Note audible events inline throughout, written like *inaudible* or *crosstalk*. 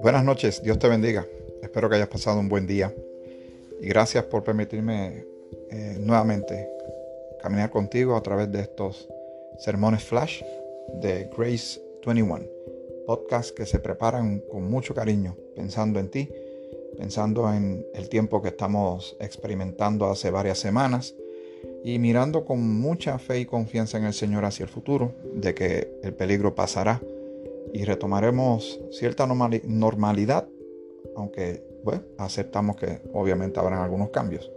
Buenas noches, Dios te bendiga. Espero que hayas pasado un buen día y gracias por permitirme eh, nuevamente caminar contigo a través de estos sermones flash de Grace 21, podcast que se preparan con mucho cariño, pensando en ti, pensando en el tiempo que estamos experimentando hace varias semanas y mirando con mucha fe y confianza en el Señor hacia el futuro, de que el peligro pasará y retomaremos cierta normalidad, aunque bueno, aceptamos que obviamente habrán algunos cambios.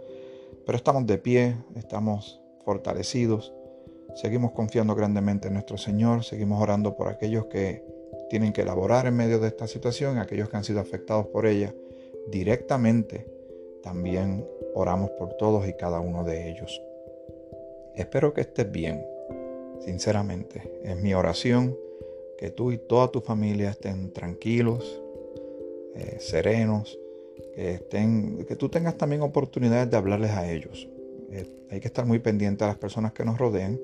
Pero estamos de pie, estamos fortalecidos, seguimos confiando grandemente en nuestro Señor, seguimos orando por aquellos que tienen que elaborar en medio de esta situación, aquellos que han sido afectados por ella directamente. También oramos por todos y cada uno de ellos. Espero que estés bien, sinceramente. Es mi oración que tú y toda tu familia estén tranquilos, eh, serenos, que, estén, que tú tengas también oportunidades de hablarles a ellos. Eh, hay que estar muy pendiente a las personas que nos rodean.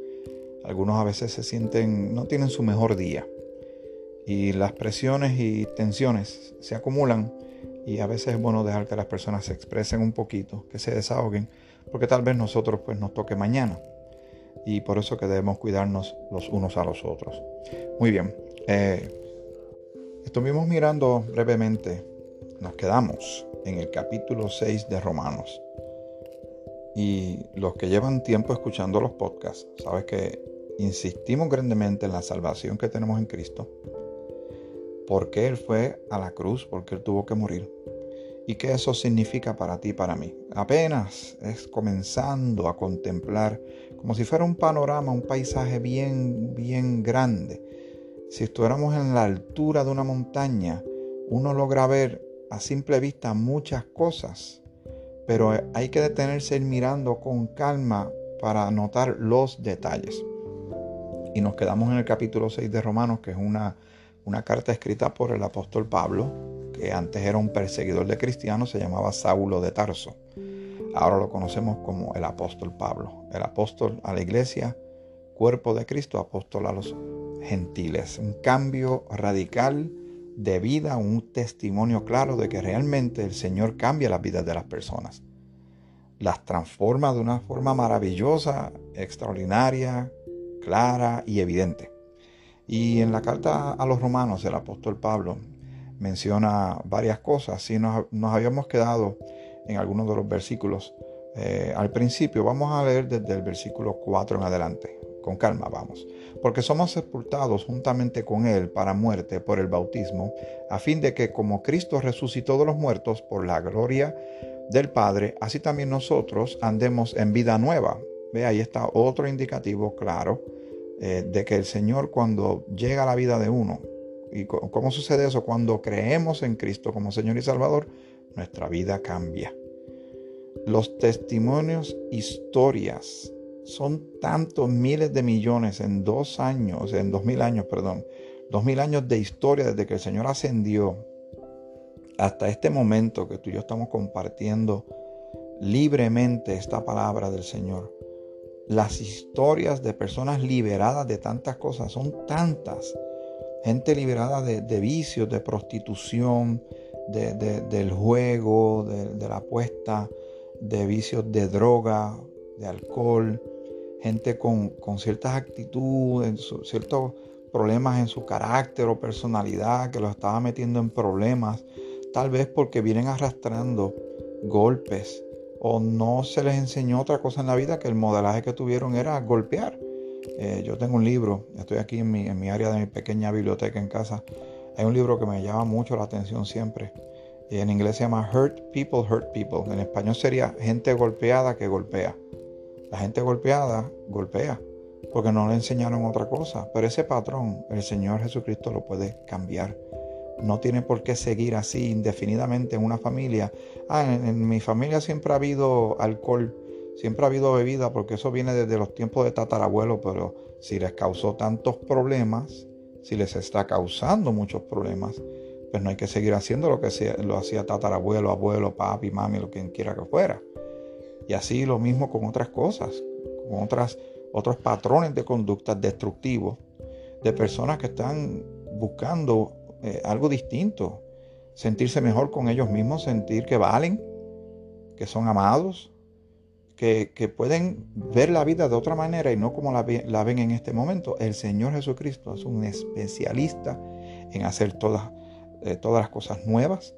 Algunos a veces se sienten, no tienen su mejor día. Y las presiones y tensiones se acumulan y a veces es bueno dejar que las personas se expresen un poquito, que se desahoguen, porque tal vez nosotros pues nos toque mañana. Y por eso que debemos cuidarnos los unos a los otros. Muy bien, eh, estuvimos mirando brevemente, nos quedamos en el capítulo 6 de Romanos. Y los que llevan tiempo escuchando los podcasts, sabes que insistimos grandemente en la salvación que tenemos en Cristo. Porque Él fue a la cruz, porque Él tuvo que morir. Y qué eso significa para ti y para mí. Apenas es comenzando a contemplar como si fuera un panorama, un paisaje bien, bien grande si estuviéramos en la altura de una montaña, uno logra ver a simple vista muchas cosas, pero hay que detenerse ir mirando con calma para notar los detalles. Y nos quedamos en el capítulo 6 de Romanos, que es una, una carta escrita por el apóstol Pablo, que antes era un perseguidor de cristianos, se llamaba Saulo de Tarso. Ahora lo conocemos como el apóstol Pablo, el apóstol a la iglesia, cuerpo de Cristo, apóstol a los gentiles. Un cambio radical de vida, un testimonio claro de que realmente el Señor cambia las vidas de las personas. Las transforma de una forma maravillosa, extraordinaria, clara y evidente. Y en la carta a los romanos el apóstol Pablo menciona varias cosas. Si nos, habíamos quedado en algunos de los versículos eh, al principio, vamos a leer desde el versículo 4 en adelante. Con calma, vamos porque somos sepultados juntamente con Él para muerte por el bautismo, a fin de que como Cristo resucitó de los muertos por la gloria del Padre, así también nosotros andemos en vida nueva. Ve, ahí está otro indicativo claro eh, de que el Señor cuando llega a la vida de uno, ¿y cómo sucede eso? Cuando creemos en Cristo como Señor y Salvador, nuestra vida cambia. Los testimonios, historias son tantos miles de millones en dos años, en dos mil años, perdón, dos mil años de historia desde que el Señor ascendió hasta este momento que tú y yo estamos compartiendo libremente esta palabra del Señor. Las historias de personas liberadas de tantas cosas son tantas. Gente liberada de, vicios, de prostitución, del juego, de la apuesta, de vicios de droga, de alcohol, gente con, ciertas actitudes, ciertos problemas en su carácter o personalidad que los estaba metiendo en problemas, tal vez porque vienen arrastrando golpes o no se les enseñó otra cosa en la vida que el modelaje que tuvieron era golpear. Eh, yo tengo un libro, estoy aquí en mi, en mi área de mi pequeña biblioteca en casa. Hay un libro que me llama mucho la atención siempre. Y en inglés se llama Hurt People, Hurt People. En español sería gente golpeada que golpea. La gente golpeada golpea porque no le enseñaron otra cosa. Pero ese patrón el Señor Jesucristo lo puede cambiar. No tiene por qué seguir así indefinidamente en una familia. Ah, en, mi familia siempre ha habido alcohol, siempre ha habido bebida, porque eso viene desde los tiempos de tatarabuelo, pero si les causó tantos problemas, si les está causando muchos problemas, pues no hay que seguir haciendo lo que lo hacía tatarabuelo, abuelo, papi, mami, lo quien quiera que fuera. Y así lo mismo con otras cosas, con otras, otros patrones de conducta destructivos de personas que están buscando eh, algo distinto, sentirse mejor con ellos mismos, sentir que valen, que son amados, que, pueden ver la vida de otra manera y no como la, ven en este momento. El Señor Jesucristo es un especialista en hacer todas, eh, todas las cosas nuevas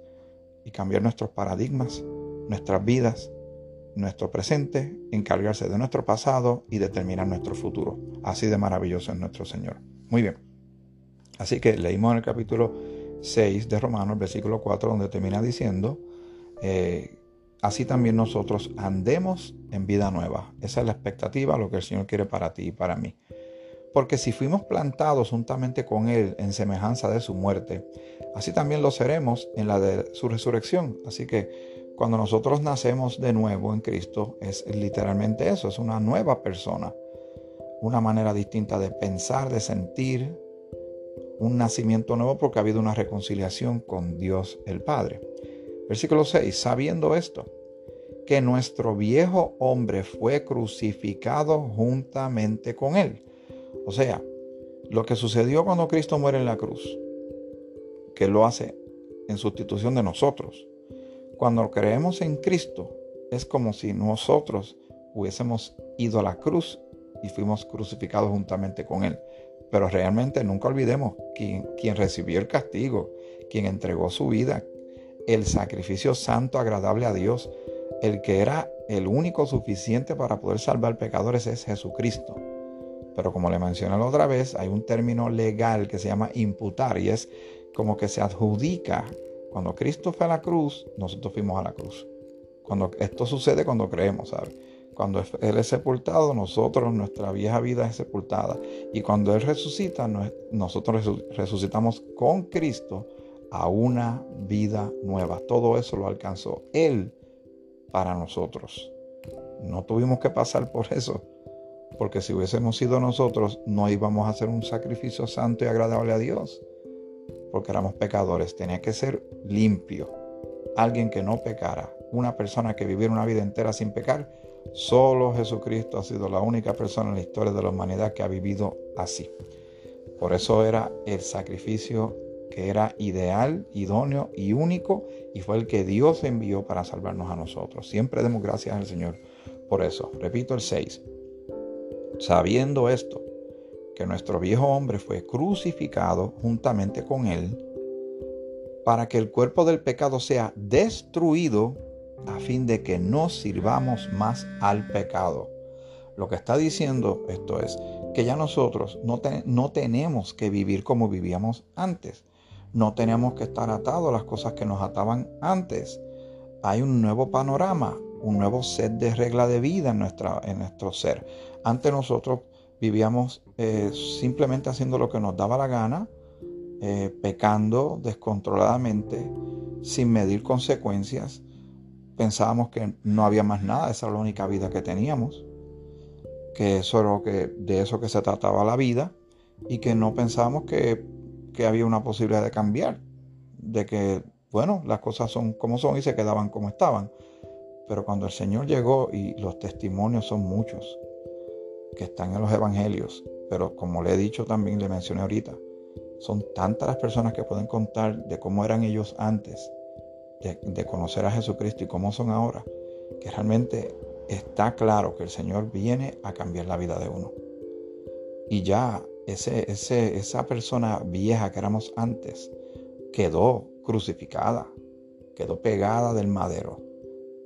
y cambiar nuestros paradigmas, nuestras vidas, nuestro presente, encargarse de nuestro pasado y determinar nuestro futuro. Así de maravilloso es nuestro Señor. Muy bien. Así que leímos en el capítulo 6 de Romanos, versículo 4, donde termina diciendo, eh, así también nosotros andemos en vida nueva. Esa es la expectativa, lo que el Señor quiere para ti y para mí. Porque si fuimos plantados juntamente con Él en semejanza de su muerte, así también lo seremos en la de su resurrección. Así que cuando nosotros nacemos de nuevo en Cristo, es literalmente eso, es una nueva persona, una manera distinta de pensar, de sentir, un nacimiento nuevo porque ha habido una reconciliación con Dios el Padre. Versículo 6, sabiendo esto, que nuestro viejo hombre fue crucificado juntamente con él. O sea, lo que sucedió cuando Cristo muere en la cruz, que lo hace en sustitución de nosotros. Cuando creemos en Cristo, es como si nosotros hubiésemos ido a la cruz y fuimos crucificados juntamente con Él. Pero realmente nunca olvidemos quien, quien recibió el castigo, quien entregó su vida, el sacrificio santo agradable a Dios, el que era el único suficiente para poder salvar pecadores es Jesucristo. Pero como le mencioné la otra vez, hay un término legal que se llama imputar y es como que se adjudica. Cuando Cristo fue a la cruz, nosotros fuimos a la cruz. Cuando esto sucede cuando creemos, ¿sabes? Cuando Él es sepultado, nosotros, nuestra vieja vida es sepultada. Y cuando Él resucita, nosotros resucitamos con Cristo a una vida nueva. Todo eso lo alcanzó Él para nosotros. No tuvimos que pasar por eso, porque si hubiésemos sido nosotros, no íbamos a hacer un sacrificio santo y agradable a Dios, porque éramos pecadores. Tenía que ser limpio, alguien que no pecara, una persona que viviera una vida entera sin pecar. Solo Jesucristo ha sido la única persona en la historia de la humanidad que ha vivido así. Por eso era el sacrificio que era ideal, idóneo y único, y fue el que Dios envió para salvarnos a nosotros. Siempre demos gracias al Señor por eso. Repito el 6. Sabiendo esto, que nuestro viejo hombre fue crucificado juntamente con él, para que el cuerpo del pecado sea destruido, a fin de que no sirvamos más al pecado. Lo que está diciendo esto es que ya nosotros no, no tenemos que vivir como vivíamos antes. No tenemos que estar atados a las cosas que nos ataban antes. Hay un nuevo panorama, un nuevo set de reglas de vida en, nuestra, en nuestro ser. Antes nosotros vivíamos eh, simplemente haciendo lo que nos daba la gana, eh, pecando descontroladamente, sin medir consecuencias. Pensábamos que no había más nada, esa era la única vida que teníamos, que eso era que, de eso que se trataba la vida y que no pensábamos que que había una posibilidad de cambiar, de que, bueno, las cosas son como son y se quedaban como estaban. Pero cuando el Señor llegó y los testimonios son muchos que están en los evangelios, pero como le he dicho también, le mencioné ahorita, son tantas las personas que pueden contar de cómo eran ellos antes de, conocer a Jesucristo y cómo son ahora, que realmente está claro que el Señor viene a cambiar la vida de uno. Y ya ese, esa persona vieja que éramos antes quedó crucificada, quedó pegada del madero.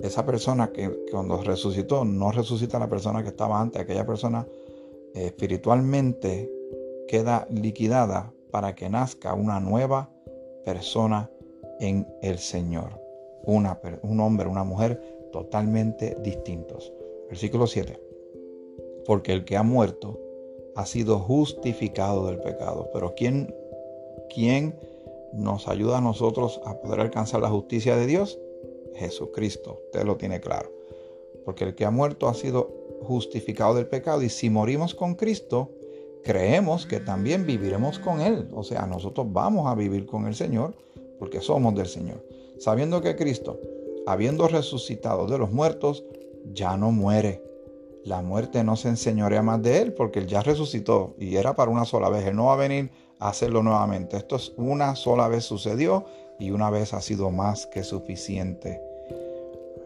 Esa persona que, cuando resucitó no resucita la persona que estaba antes, aquella persona eh, espiritualmente queda liquidada para que nazca una nueva persona en el Señor. Una, un hombre, una mujer totalmente distintos. Versículo 7. Porque el que ha muerto ha sido justificado del pecado. Pero ¿quién, quién nos ayuda a nosotros a poder alcanzar la justicia de Dios? Jesucristo, usted lo tiene claro. Porque el que ha muerto ha sido justificado del pecado y si morimos con Cristo, creemos que también viviremos con Él. O sea, nosotros vamos a vivir con el Señor porque somos del Señor. Sabiendo que Cristo, habiendo resucitado de los muertos, ya no muere. La muerte no se enseñorea más de él porque él ya resucitó y era para una sola vez. Él no va a venir a hacerlo nuevamente. Esto es una sola vez sucedió y una vez ha sido más que suficiente.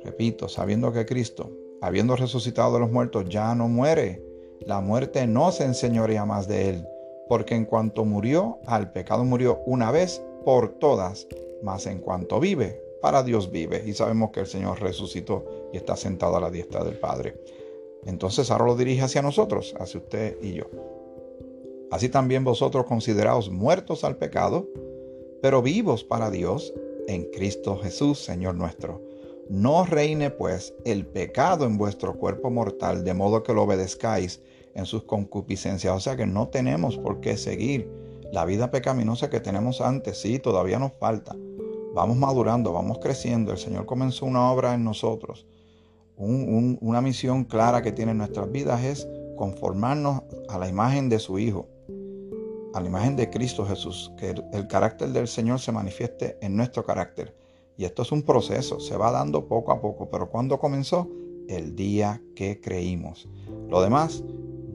Repito, sabiendo que Cristo, habiendo resucitado de los muertos, ya no muere. La muerte no se enseñorea más de él, porque en cuanto murió, al pecado murió una vez por todas, mas en cuanto vive, para Dios vive. Y sabemos que el Señor resucitó y está sentado a la diestra del Padre. Entonces ahora lo dirige hacia nosotros, hacia usted y yo. Así también vosotros consideraos muertos al pecado, pero vivos para Dios en Cristo Jesús, Señor nuestro. No reine pues el pecado en vuestro cuerpo mortal, de modo que lo obedezcáis en sus concupiscencias. O sea que no tenemos por qué seguir la vida pecaminosa que tenemos antes. Sí, todavía nos falta. Vamos madurando, vamos creciendo. El Señor comenzó una obra en nosotros una misión clara que tiene en nuestras vidas es conformarnos a la imagen de su Hijo, a la imagen de Cristo Jesús, que el, carácter del Señor se manifieste en nuestro carácter. Y esto es un proceso, se va dando poco a poco, pero ¿cuándo comenzó? El día que creímos. Lo demás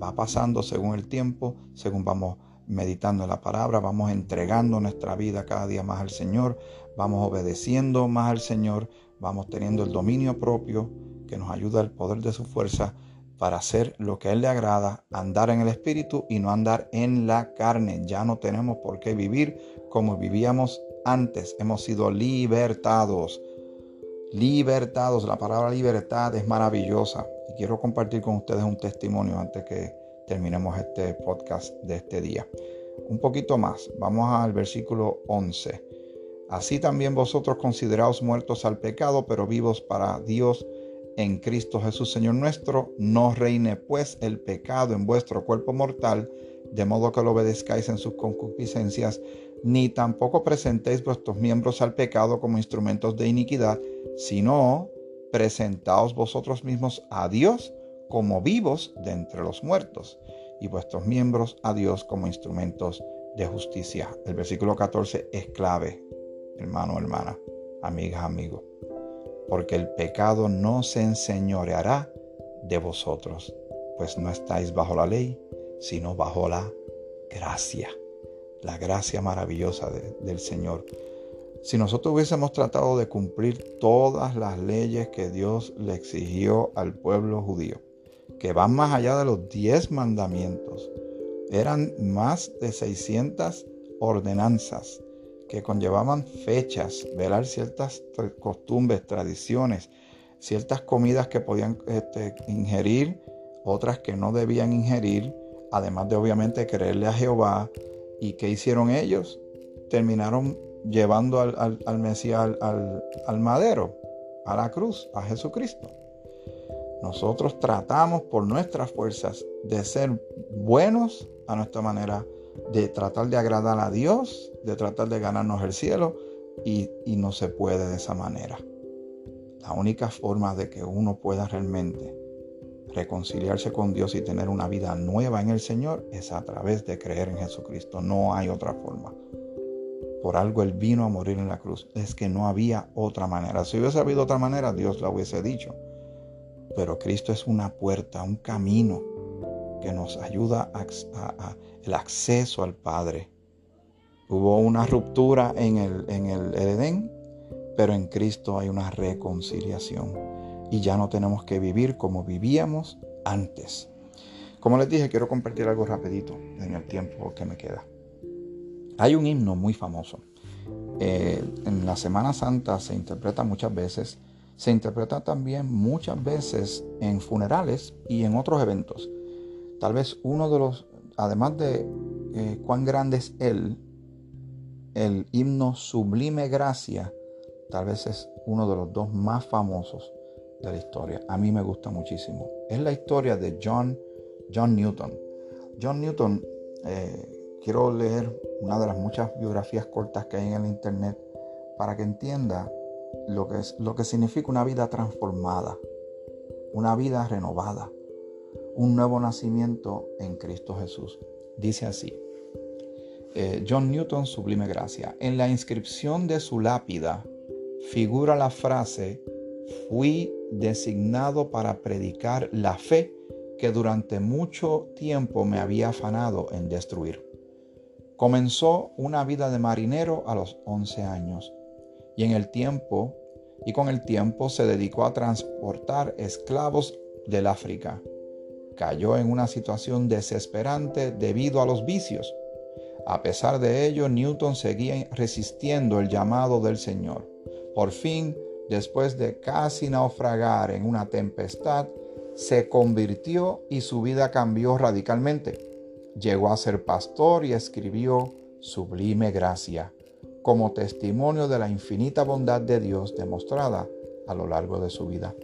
va pasando según el tiempo, según vamos meditando en la palabra, vamos entregando nuestra vida cada día más al Señor, vamos obedeciendo más al Señor, vamos teniendo el dominio propio, que nos ayuda el poder de su fuerza para hacer lo que a Él le agrada, andar en el Espíritu y no andar en la carne. Ya no tenemos por qué vivir como vivíamos antes. Hemos sido libertados. Libertados. La palabra libertad es maravillosa. Y quiero compartir con ustedes un testimonio antes que terminemos este podcast de este día. Un poquito más. Vamos al versículo 11. Así también vosotros consideraos muertos al pecado, pero vivos para Dios en Cristo Jesús Señor nuestro, no reine pues el pecado en vuestro cuerpo mortal, de modo que lo obedezcáis en sus concupiscencias, ni tampoco presentéis vuestros miembros al pecado como instrumentos de iniquidad, sino presentaos vosotros mismos a Dios como vivos de entre los muertos, y vuestros miembros a Dios como instrumentos de justicia. El versículo 14 es clave, hermano, hermana, amigas, amigos porque el pecado no se enseñoreará de vosotros, pues no estáis bajo la ley, sino bajo la gracia, la gracia maravillosa del Señor. Si nosotros hubiésemos tratado de cumplir todas las leyes que Dios le exigió al pueblo judío, que van más allá de los diez mandamientos, eran más de 600 ordenanzas que conllevaban fechas, velar ciertas costumbres, tradiciones, ciertas comidas que podían este, ingerir, otras que no debían ingerir, además de obviamente creerle a Jehová. ¿Y qué hicieron ellos? Terminaron llevando al, Mesías al, al madero, a la cruz, a Jesucristo. Nosotros tratamos por nuestras fuerzas de ser buenos a nuestra manera, de tratar de agradar a Dios, de tratar de ganarnos el cielo y, no se puede de esa manera. La única forma de que uno pueda realmente reconciliarse con Dios y tener una vida nueva en el Señor es a través de creer en Jesucristo. No hay otra forma. Por algo Él vino a morir en la cruz. Es que no había otra manera. Si hubiese habido otra manera, Dios lo hubiese dicho. Pero Cristo es una puerta, un camino que nos ayuda a, el acceso al Padre. Hubo una ruptura en el, en el Edén, pero en Cristo hay una reconciliación y ya no tenemos que vivir como vivíamos antes. Como les dije, quiero compartir algo rapidito en el tiempo que me queda. Hay un himno muy famoso. Eh, en la Semana Santa se interpreta muchas veces. Se interpreta también muchas veces en funerales y en otros eventos. Tal vez uno de los, además de eh, cuán grande es Él, el himno Sublime Gracia, tal vez es uno de los dos más famosos de la historia. A mí me gusta muchísimo. Es la historia de John, John Newton. John Newton, eh, quiero leer una de las muchas biografías cortas que hay en el internet para que entienda lo que, es, lo que significa una vida transformada, una vida renovada un nuevo nacimiento en Cristo Jesús. Dice así, eh, John Newton, Sublime Gracia. En la inscripción de su lápida figura la frase, fui designado para predicar la fe que durante mucho tiempo me había afanado en destruir. Comenzó una vida de marinero a los 11 años y en el tiempo y con el tiempo se dedicó a transportar esclavos del África. Cayó en una situación desesperante debido a los vicios. A pesar de ello, Newton seguía resistiendo el llamado del Señor. Por fin, después de casi naufragar en una tempestad, se convirtió y su vida cambió radicalmente. Llegó a ser pastor y escribió Sublime Gracia, como testimonio de la infinita bondad de Dios demostrada a lo largo de su vida.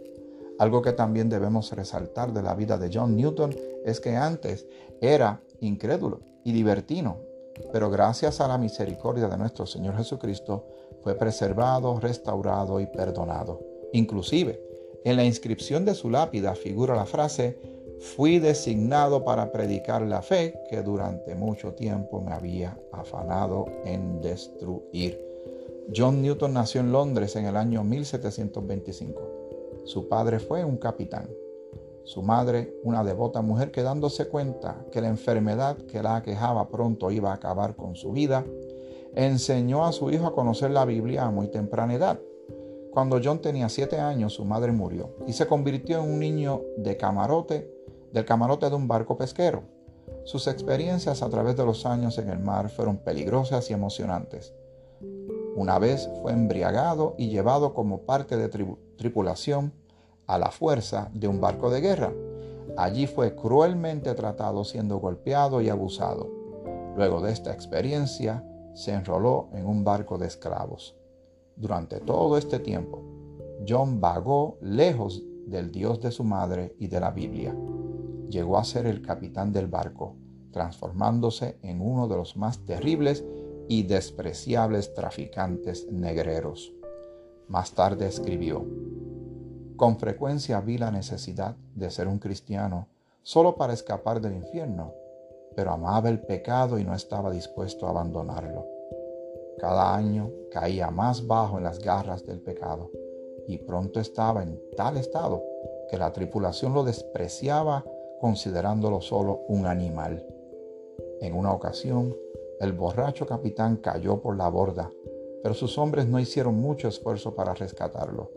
Algo que también debemos resaltar de la vida de John Newton es que antes era incrédulo y libertino, pero gracias a la misericordia de nuestro Señor Jesucristo fue preservado, restaurado y perdonado. Inclusive, en la inscripción de su lápida figura la frase, fui designado para predicar la fe que durante mucho tiempo me había afanado en destruir. John Newton nació en Londres en el año 1725. Su padre fue un capitán. Su madre, una devota mujer que dándose cuenta que la enfermedad que la aquejaba pronto iba a acabar con su vida, enseñó a su hijo a conocer la Biblia a muy temprana edad. Cuando John tenía siete años, su madre murió y se convirtió en un niño de camarote, del camarote de un barco pesquero. Sus experiencias a través de los años en el mar fueron peligrosas y emocionantes. Una vez fue embriagado y llevado como parte de tripulación a la fuerza de un barco de guerra. Allí fue cruelmente tratado siendo golpeado y abusado. Luego de esta experiencia, se enroló en un barco de esclavos. Durante todo este tiempo, John vagó lejos del Dios de su madre y de la Biblia. Llegó a ser el capitán del barco, transformándose en uno de los más terribles y despreciables traficantes negreros. Más tarde escribió, con frecuencia vi la necesidad de ser un cristiano solo para escapar del infierno, pero amaba el pecado y no estaba dispuesto a abandonarlo. Cada año caía más bajo en las garras del pecado y pronto estaba en tal estado que la tripulación lo despreciaba considerándolo solo un animal. En una ocasión, el borracho capitán cayó por la borda, pero sus hombres no hicieron mucho esfuerzo para rescatarlo.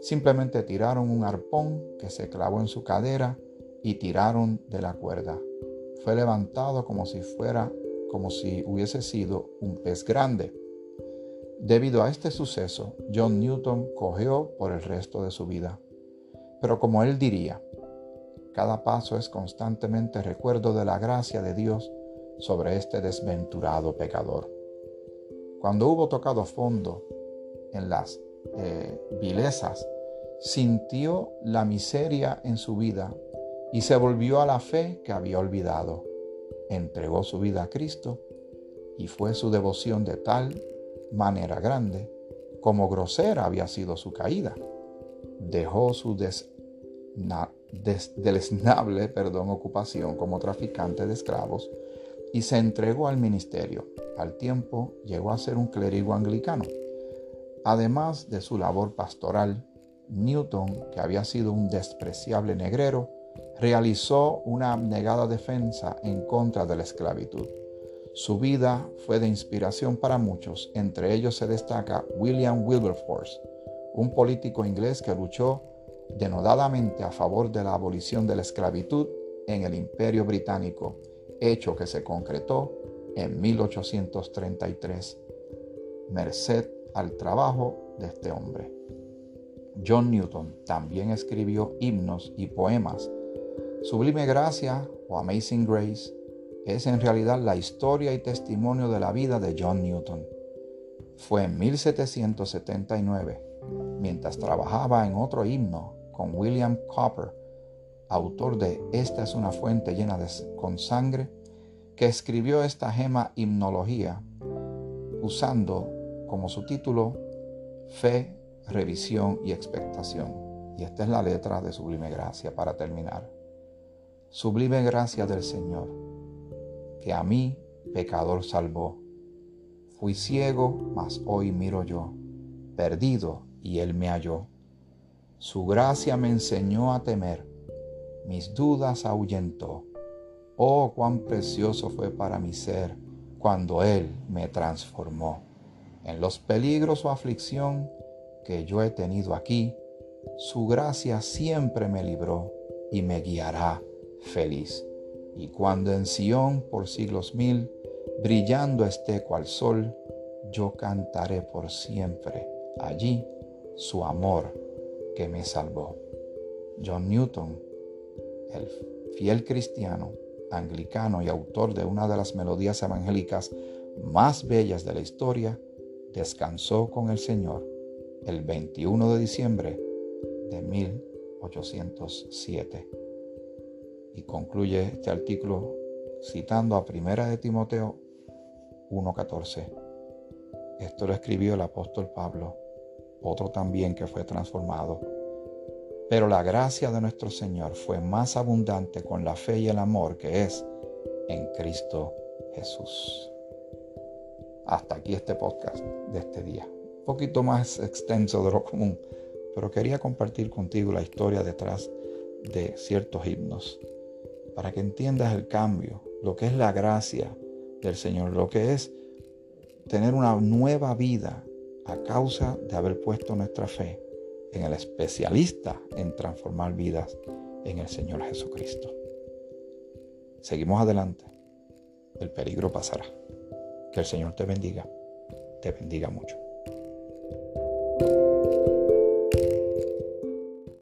Simplemente tiraron un arpón que se clavó en su cadera y tiraron de la cuerda. Fue levantado como si fuera como si hubiese sido un pez grande. Debido a este suceso, John Newton cogió por el resto de su vida. Pero como él diría, cada paso es constantemente recuerdo de la gracia de Dios sobre este desventurado pecador. Cuando hubo tocado fondo en las eh, vilezas, sintió la miseria en su vida y se volvió a la fe que había olvidado. Entregó su vida a Cristo y fue su devoción de tal manera grande como grosera había sido su caída. Dejó su deleznable *laughs* perdón, ocupación como traficante de esclavos y se entregó al ministerio. Al tiempo llegó a ser un clérigo anglicano. Además de su labor pastoral, Newton, que había sido un despreciable negrero, realizó una abnegada defensa en contra de la esclavitud. Su vida fue de inspiración para muchos, entre ellos se destaca William Wilberforce, un político inglés que luchó denodadamente a favor de la abolición de la esclavitud en el Imperio Británico hecho que se concretó en 1833, merced al trabajo de este hombre. John Newton también escribió himnos y poemas. Sublime Gracia o Amazing Grace es en realidad la historia y testimonio de la vida de John Newton. Fue en 1779, mientras trabajaba en otro himno con William Cowper, autor de Esta es una fuente llena de, con sangre, que escribió esta gema himnología usando como su título Fe, Revisión y Expectación. Y esta es la letra de Sublime Gracia para terminar. Sublime gracia del Señor, que a mí, pecador, salvó. Fui ciego, mas hoy miro yo, perdido, y Él me halló. Su gracia me enseñó a temer mis dudas ahuyentó. Oh, cuán precioso fue para mi ser cuando Él me transformó. En los peligros o aflicción que yo he tenido aquí, su gracia siempre me libró y me guiará feliz. Y cuando en Sión por siglos mil, brillando esté cual sol, yo cantaré por siempre allí su amor que me salvó. John Newton, el fiel cristiano, anglicano y autor de una de las melodías evangélicas más bellas de la historia, descansó con el Señor el 21 de diciembre de 1807. Y concluye este artículo citando a Primera de Timoteo 1.14. Esto lo escribió el apóstol Pablo, otro también que fue transformado. Pero la gracia de nuestro Señor fue más abundante con la fe y el amor que es en Cristo Jesús. Hasta aquí este podcast de este día. Un poquito más extenso de lo común, pero quería compartir contigo la historia detrás de ciertos himnos, para que entiendas el cambio, lo que es la gracia del Señor, lo que es tener una nueva vida a causa de haber puesto nuestra fe en el especialista en transformar vidas en el Señor Jesucristo. Seguimos adelante. El peligro pasará. Que el Señor te bendiga. Te bendiga mucho.